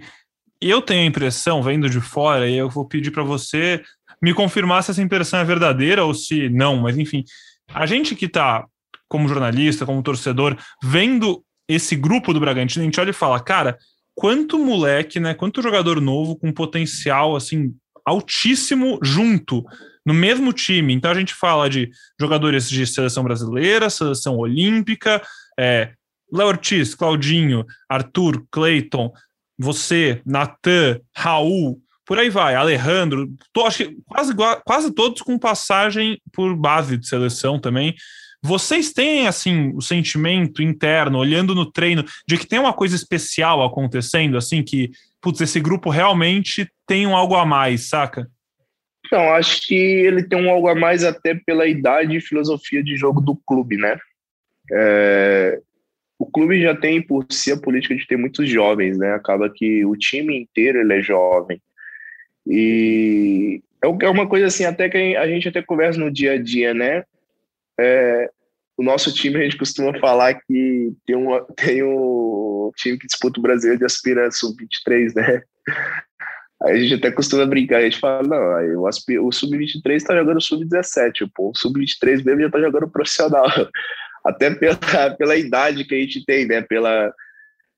eu tenho a impressão, vendo de fora, e eu vou pedir para você me confirmar se essa impressão é verdadeira ou se não, mas enfim, a gente que está como jornalista, como torcedor, vendo esse grupo do Bragantino, a gente olha e fala, cara, quanto moleque, né, quanto jogador novo com potencial, assim, altíssimo junto no mesmo time. Então a gente fala de jogadores de seleção brasileira, seleção olímpica, é, Léo Ortiz, Claudinho, Arthur, Clayton, você, Natan, Raul, por aí vai, Alejandro, tô, acho que quase, quase todos com passagem por base de seleção também. Vocês têm, assim, o sentimento interno, olhando no treino, de que tem uma coisa especial acontecendo, assim, que, putz, esse grupo realmente tem um algo a mais, saca? Então, acho que ele tem um algo a mais até pela idade e filosofia de jogo do clube, né? É, o clube já tem por si a política de ter muitos jovens, né? Acaba que o time inteiro ele é jovem. E é, é uma coisa assim, até que a gente até conversa no dia a dia, né? É, o nosso time, a gente costuma falar que tem, um tem um time que disputa o Brasileiro de aspira sub-23, né? Aí a gente até costuma brincar, a gente fala, não, aí o, o Sub-23 tá jogando Sub-17, pô, o Sub-23 mesmo já tá jogando profissional. Até pela, pela idade que a gente tem, né? Pela,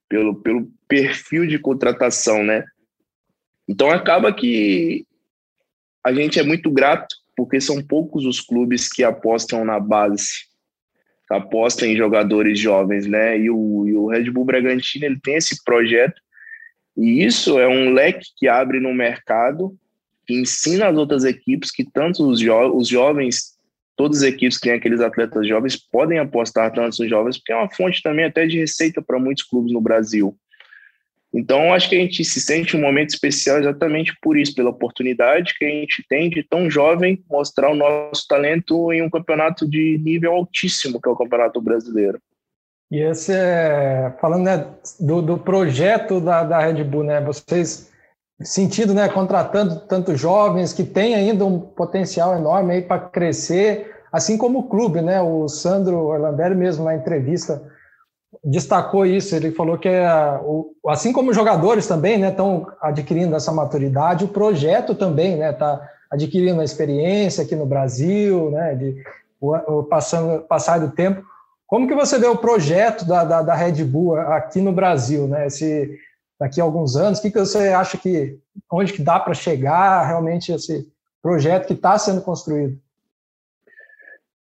pelo, pelo perfil de contratação, né? Então acaba que a gente é muito grato, porque são poucos os clubes que apostam na base, apostam em jogadores jovens, né? E o, e o Red Bull Bragantino ele tem esse projeto e isso é um leque que abre no mercado, que ensina as outras equipes que tanto os, jo os jovens, todas as equipes que têm aqueles atletas jovens, podem apostar tanto nos jovens, porque é uma fonte também até de receita para muitos clubes no Brasil. Então, acho que a gente se sente um momento especial exatamente por isso, pela oportunidade que a gente tem de tão jovem mostrar o nosso talento em um campeonato de nível altíssimo, que é o Campeonato Brasileiro. E esse é, falando né, do, do projeto da, da Red Bull, né? Vocês sentido, né, contratando tantos jovens que têm ainda um potencial enorme aí para crescer, assim como o clube, né? O Sandro Orlandelli mesmo na entrevista destacou isso. Ele falou que é, assim como os jogadores também, né, estão adquirindo essa maturidade, o projeto também, né, está adquirindo a experiência aqui no Brasil, né, de o, o passando passar do tempo. Como que você vê o projeto da, da, da Red Bull aqui no Brasil, né? Esse, daqui a alguns anos, o que, que você acha que onde que dá para chegar realmente esse projeto que está sendo construído?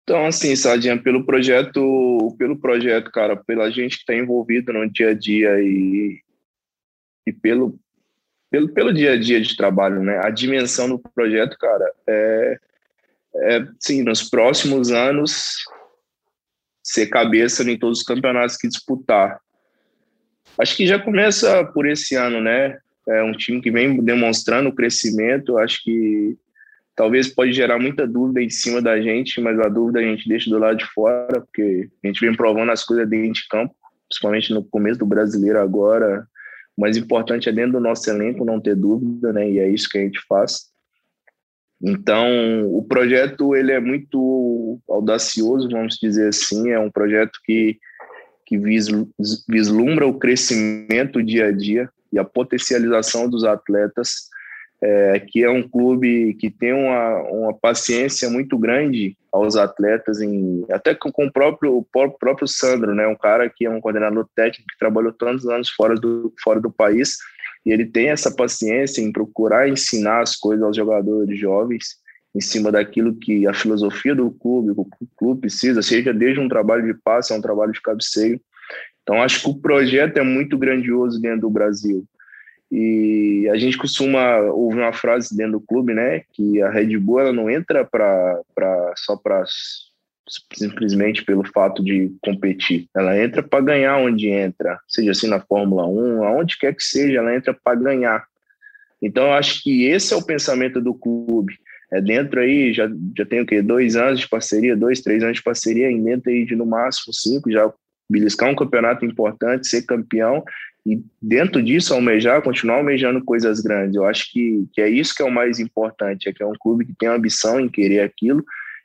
Então, assim, Sadinha, pelo projeto, pelo projeto, cara, pela gente que está envolvido no dia a dia e, e pelo, pelo, pelo dia a dia de trabalho, né? A dimensão do projeto, cara, é, é sim, nos próximos anos ser cabeça em todos os campeonatos que disputar. Acho que já começa por esse ano, né? É um time que vem demonstrando crescimento. Acho que talvez pode gerar muita dúvida em cima da gente, mas a dúvida a gente deixa do lado de fora, porque a gente vem provando as coisas dentro de campo, principalmente no começo do brasileiro agora. O mais importante é dentro do nosso elenco não ter dúvida, né? E é isso que a gente faz. Então, o projeto ele é muito audacioso, vamos dizer assim, é um projeto que que vislumbra o crescimento dia a dia e a potencialização dos atletas é, que é um clube que tem uma, uma paciência muito grande aos atletas, em, até com, com o, próprio, o próprio Sandro, né, um cara que é um coordenador técnico que trabalhou tantos anos fora do, fora do país, e ele tem essa paciência em procurar ensinar as coisas aos jogadores jovens em cima daquilo que a filosofia do clube, o clube precisa, seja desde um trabalho de passe a um trabalho de cabeceio. Então, acho que o projeto é muito grandioso dentro do Brasil. E a gente costuma ouvir uma frase dentro do clube, né, que a Red Bull ela não entra para só para simplesmente pelo fato de competir. Ela entra para ganhar onde entra, seja assim na Fórmula 1, aonde quer que seja, ela entra para ganhar. Então, eu acho que esse é o pensamento do clube. É dentro aí, já, já tem o quê? Dois anos de parceria, dois, três anos de parceria, e dentro aí de no máximo cinco, já beliscar um campeonato importante, ser campeão e dentro disso almejar, continuar almejando coisas grandes. Eu acho que, que é isso que é o mais importante, é que é um clube que tem ambição em querer aquilo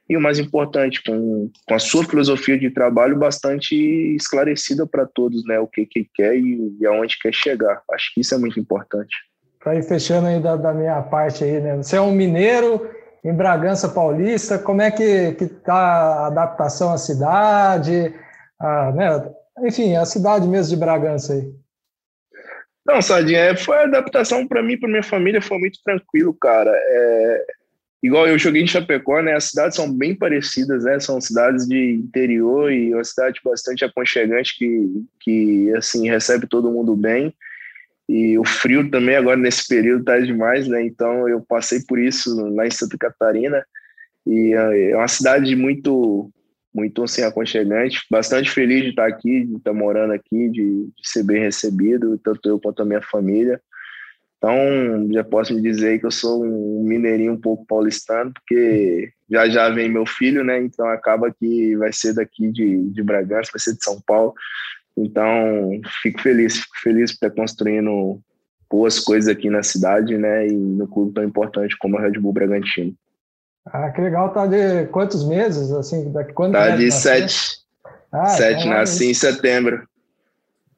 e o mais importante, com, com a sua filosofia de trabalho bastante esclarecida para todos, né, o que, que quer e, e aonde quer chegar. Acho que isso é muito importante. Para ir fechando aí da, da, minha parte aí, né, você é um mineiro em Bragança Paulista, como é que que tá a adaptação à cidade, a, né, enfim, a cidade mesmo de Bragança aí? Não, Sardinha, é, foi a adaptação para mim, para minha família, foi muito tranquilo, cara. É, igual eu joguei em Chapecó, né? As cidades são bem parecidas, né? São cidades de interior e uma cidade bastante aconchegante que, que assim, recebe todo mundo bem. E o frio também agora nesse período tá demais, né? Então eu passei por isso lá em Santa Catarina. E é, é uma cidade muito muito assim aconchegante, bastante feliz de estar aqui, de estar morando aqui, de, de, ser bem recebido, tanto eu quanto a minha família. Então, já posso me dizer que eu sou um mineirinho um pouco paulistano, porque já já vem meu filho, né? Então acaba que vai ser daqui de, de Bragança, vai ser de São Paulo. Então, fico feliz, fico feliz por estar construindo boas coisas aqui na cidade, né? E no clube tão importante como a Red Bull Bragantino. Ah, que legal. Tá de quantos meses? Assim, daqui, quando tá de sete. Ah, sete, então, nasci em setembro.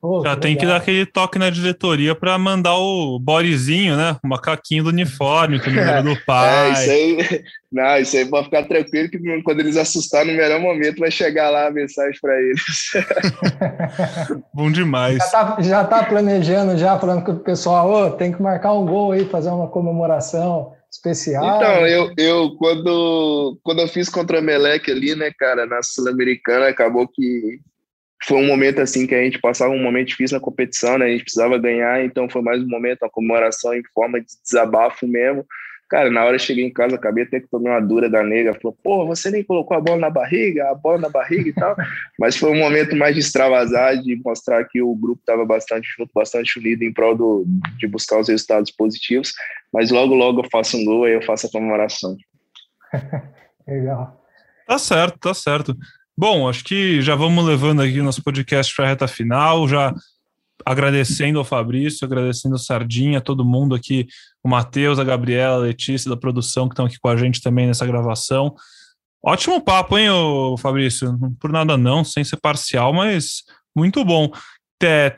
Pô, Já tem que dar aquele toque na diretoria para mandar o bodezinho, né? O macaquinho do uniforme, com o número do pai. É, isso aí. Não, isso aí pode ficar tranquilo que quando eles assustarem no melhor momento vai chegar lá a mensagem para eles. Bom demais. Já tá, já tá planejando, já falando com o pessoal, oh, tem que marcar um gol aí, fazer uma comemoração especial? Então, eu, eu quando, quando eu fiz contra a Melec ali, né, cara, na Sul-Americana, acabou que foi um momento assim que a gente passava um momento difícil na competição, né? A gente precisava ganhar, então foi mais um momento, uma comemoração em forma de desabafo mesmo. Cara, na hora eu cheguei em casa, acabei até que tomei uma dura da nega. Falou, pô, você nem colocou a bola na barriga, a bola na barriga e tal. Mas foi um momento mais de extravasar, de mostrar que o grupo estava bastante junto, bastante unido em prol do, de buscar os resultados positivos. Mas logo, logo eu faço um gol, aí eu faço a comemoração. Legal. Tá certo, tá certo. Bom, acho que já vamos levando aqui o nosso podcast para a reta final, já agradecendo ao Fabrício, agradecendo ao Sardinha, todo mundo aqui, o Matheus, a Gabriela, a Letícia da produção que estão aqui com a gente também nessa gravação. Ótimo papo, hein, Fabrício? Por nada não, sem ser parcial, mas muito bom.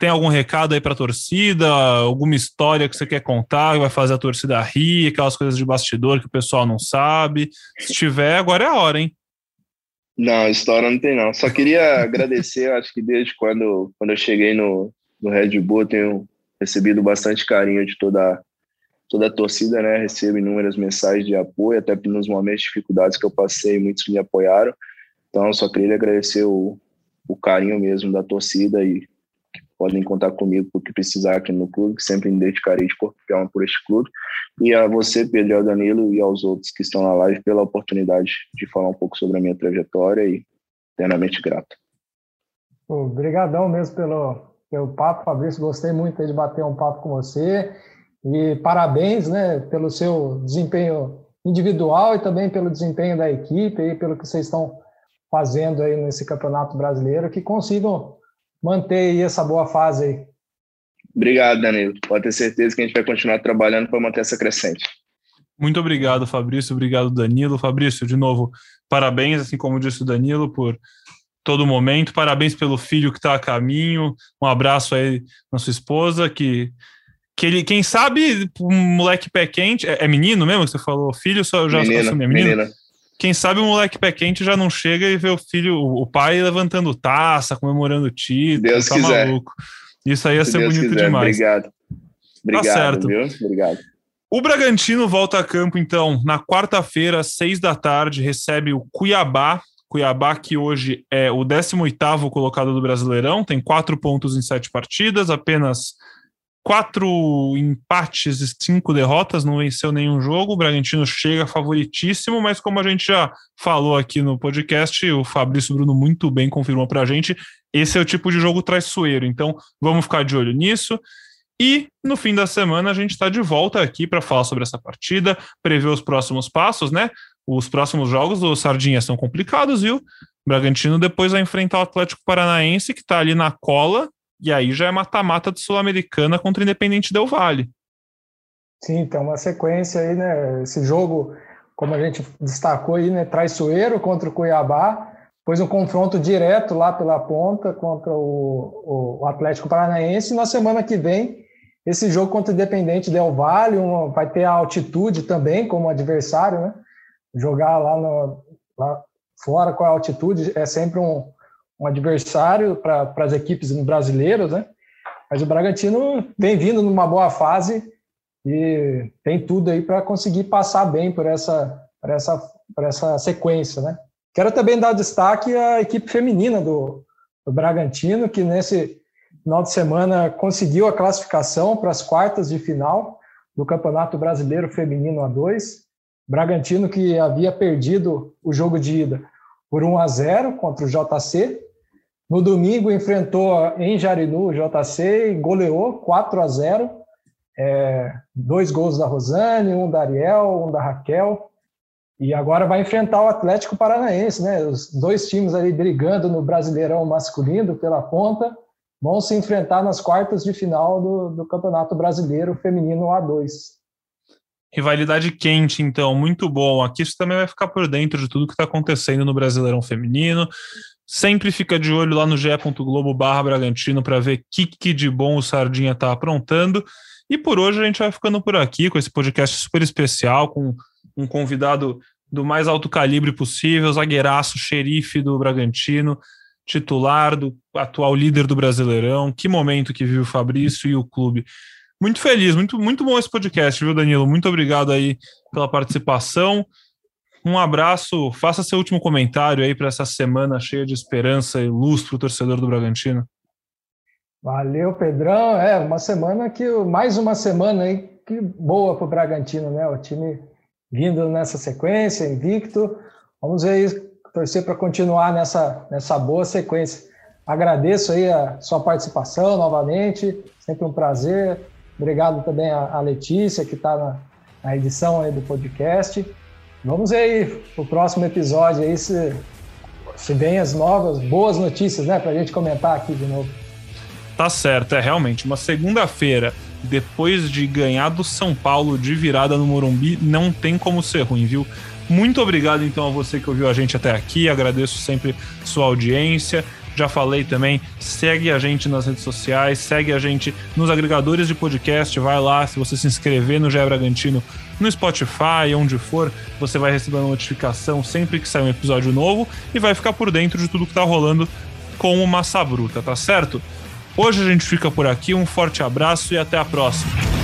Tem algum recado aí para a torcida? Alguma história que você quer contar que vai fazer a torcida rir? Aquelas coisas de bastidor que o pessoal não sabe? Se tiver, agora é a hora, hein? Não, história não tem não. Só queria agradecer, acho que desde quando, quando eu cheguei no, no Red Bull, tenho recebido bastante carinho de toda, toda a torcida, né? Recebo inúmeras mensagens de apoio, até nos momentos de dificuldades que eu passei, muitos me apoiaram. Então, só queria agradecer o, o carinho mesmo da torcida e podem contar comigo porque precisar aqui no clube, que sempre me dedicarei de corpo e alma por este clube. E a você, Pedro, ao Danilo e aos outros que estão na live pela oportunidade de falar um pouco sobre a minha trajetória e eternamente grato. Obrigadão mesmo pelo, pelo papo, Fabrício. Gostei muito de bater um papo com você. E parabéns né, pelo seu desempenho individual e também pelo desempenho da equipe e pelo que vocês estão fazendo aí nesse campeonato brasileiro, que consigam manter essa boa fase aí. Obrigado, Danilo. Pode ter certeza que a gente vai continuar trabalhando para manter essa crescente. Muito obrigado, Fabrício. Obrigado, Danilo. Fabrício, de novo, parabéns, assim como disse o Danilo, por todo momento. Parabéns pelo filho que está a caminho. Um abraço aí na sua esposa, que, que ele, quem sabe, um moleque pé quente. É, é menino mesmo que você falou? Filho, só já menina, assumi, é menino? Menina. Quem sabe o moleque pé quente já não chega e vê o filho, o pai levantando taça, comemorando o título. Deus tá quiser. maluco. Isso aí ia Se ser Deus bonito quiser. demais. Obrigado. Obrigado, tá certo. Viu? Obrigado. O Bragantino volta a campo, então, na quarta-feira, seis da tarde, recebe o Cuiabá. Cuiabá, que hoje é o 18º colocado do Brasileirão, tem quatro pontos em sete partidas, apenas quatro empates e cinco derrotas, não venceu nenhum jogo. O Bragantino chega favoritíssimo, mas como a gente já falou aqui no podcast, o Fabrício Bruno muito bem confirmou para a gente, esse é o tipo de jogo traiçoeiro. Então vamos ficar de olho nisso. E no fim da semana a gente está de volta aqui para falar sobre essa partida, prever os próximos passos, né? Os próximos jogos do Sardinha são complicados, viu? O Bragantino depois vai enfrentar o Atlético Paranaense, que está ali na cola, e aí já é mata-mata do Sul-Americana contra o Independente Del Vale. Sim, tem uma sequência aí, né? Esse jogo, como a gente destacou aí, né? Traiçoeiro contra o Cuiabá, depois um confronto direto lá pela ponta contra o, o Atlético Paranaense. E na semana que vem, esse jogo contra o Independente Del Vale, vai ter a altitude também como adversário, né? Jogar lá, no, lá fora com a altitude é sempre um, um adversário para as equipes brasileiras, né? Mas o Bragantino vem vindo numa boa fase e tem tudo aí para conseguir passar bem por essa, por essa, por essa sequência, né? Quero também dar destaque à equipe feminina do, do Bragantino, que nesse final de semana conseguiu a classificação para as quartas de final do Campeonato Brasileiro Feminino A2. Bragantino que havia perdido o jogo de ida por 1 a 0 contra o JC no domingo enfrentou em Jarinu o JC e goleou 4 a 0. É, dois gols da Rosane, um da Ariel, um da Raquel. E agora vai enfrentar o Atlético Paranaense, né? Os dois times ali brigando no Brasileirão masculino pela ponta vão se enfrentar nas quartas de final do, do Campeonato Brasileiro Feminino A2. Rivalidade quente, então, muito bom. Aqui você também vai ficar por dentro de tudo que está acontecendo no Brasileirão Feminino. Sempre fica de olho lá no ge.globo barra Bragantino para ver que, que de bom o Sardinha está aprontando. E por hoje a gente vai ficando por aqui com esse podcast super especial, com um convidado do mais alto calibre possível, zagueiraço, xerife do Bragantino, titular do atual líder do Brasileirão. Que momento que vive o Fabrício e o clube. Muito feliz, muito, muito bom esse podcast, viu, Danilo? Muito obrigado aí pela participação. Um abraço, faça seu último comentário aí para essa semana cheia de esperança e luz para o torcedor do Bragantino. Valeu, Pedrão. É, uma semana que, mais uma semana aí, que boa para o Bragantino, né? O time vindo nessa sequência, invicto. Vamos aí, torcer para continuar nessa, nessa boa sequência. Agradeço aí a sua participação novamente, sempre um prazer. Obrigado também a, Letícia, que está na, na edição aí do podcast. Vamos aí o próximo episódio aí se, se vem as novas, boas notícias, né, para a gente comentar aqui de novo. Tá certo, é realmente uma segunda-feira depois de ganhar do São Paulo de virada no Morumbi, não tem como ser ruim, viu? Muito obrigado então a você que ouviu a gente até aqui, agradeço sempre sua audiência. Já falei também, segue a gente nas redes sociais, segue a gente nos agregadores de podcast, vai lá, se você se inscrever no Jair Bragantino no Spotify, onde for, você vai receber uma notificação sempre que sair um episódio novo e vai ficar por dentro de tudo que tá rolando com o Massa Bruta, tá certo? Hoje a gente fica por aqui, um forte abraço e até a próxima.